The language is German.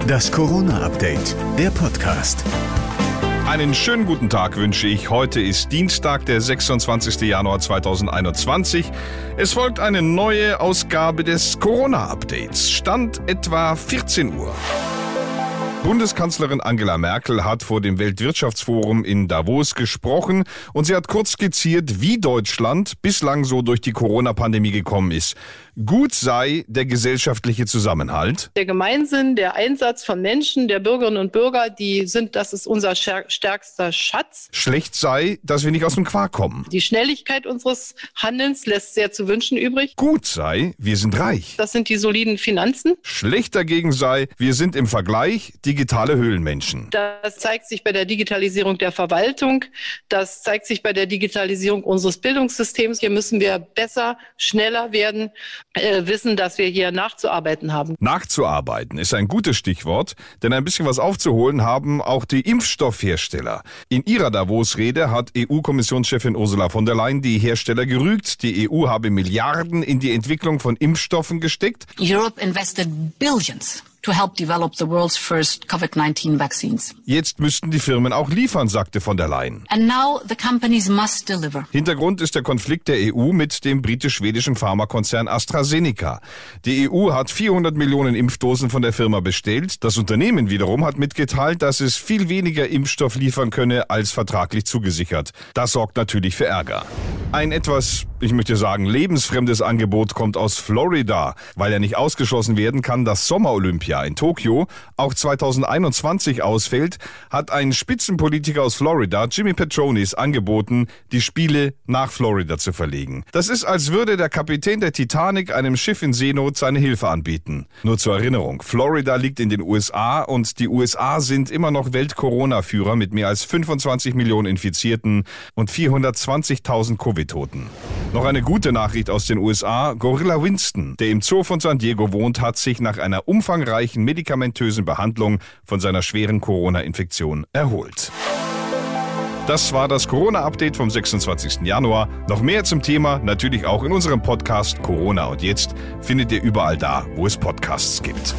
Das Corona-Update, der Podcast. Einen schönen guten Tag wünsche ich. Heute ist Dienstag, der 26. Januar 2021. Es folgt eine neue Ausgabe des Corona-Updates. Stand etwa 14 Uhr. Bundeskanzlerin Angela Merkel hat vor dem Weltwirtschaftsforum in Davos gesprochen und sie hat kurz skizziert, wie Deutschland bislang so durch die Corona-Pandemie gekommen ist. Gut sei der gesellschaftliche Zusammenhalt. Der Gemeinsinn, der Einsatz von Menschen, der Bürgerinnen und Bürger, die sind, das ist unser stärkster Schatz. Schlecht sei, dass wir nicht aus dem Quark kommen. Die Schnelligkeit unseres Handelns lässt sehr zu wünschen übrig. Gut sei, wir sind reich. Das sind die soliden Finanzen. Schlecht dagegen sei, wir sind im Vergleich digitale Höhlenmenschen. Das zeigt sich bei der Digitalisierung der Verwaltung. Das zeigt sich bei der Digitalisierung unseres Bildungssystems. Hier müssen wir besser, schneller werden äh, wissen, dass wir hier nachzuarbeiten haben. Nachzuarbeiten ist ein gutes Stichwort, denn ein bisschen was aufzuholen haben auch die Impfstoffhersteller. In ihrer Davos-Rede hat EU-Kommissionschefin Ursula von der Leyen die Hersteller gerügt. Die EU habe Milliarden in die Entwicklung von Impfstoffen gesteckt. Europe invested billions to help develop the world's first COVID-19 vaccines. Jetzt müssten die Firmen auch liefern, sagte von der Leyen. And now the companies must deliver. Hintergrund ist der Konflikt der EU mit dem britisch-schwedischen Pharmakonzern AstraZeneca. Die EU hat 400 Millionen Impfdosen von der Firma bestellt. Das Unternehmen wiederum hat mitgeteilt, dass es viel weniger Impfstoff liefern könne als vertraglich zugesichert. Das sorgt natürlich für Ärger. Ein etwas, ich möchte sagen, lebensfremdes Angebot kommt aus Florida, weil er nicht ausgeschlossen werden kann, dass Sommerolympia in Tokio auch 2021 ausfällt, hat ein Spitzenpolitiker aus Florida, Jimmy Petronis, angeboten, die Spiele nach Florida zu verlegen. Das ist, als würde der Kapitän der Titanic einem Schiff in Seenot seine Hilfe anbieten. Nur zur Erinnerung, Florida liegt in den USA und die USA sind immer noch Welt-Corona-Führer mit mehr als 25 Millionen Infizierten und 420.000 Covid Covid-Toten. Noch eine gute Nachricht aus den USA. Gorilla Winston, der im Zoo von San Diego wohnt, hat sich nach einer umfangreichen medikamentösen Behandlung von seiner schweren Corona-Infektion erholt. Das war das Corona-Update vom 26. Januar. Noch mehr zum Thema, natürlich auch in unserem Podcast Corona und jetzt, findet ihr überall da, wo es Podcasts gibt.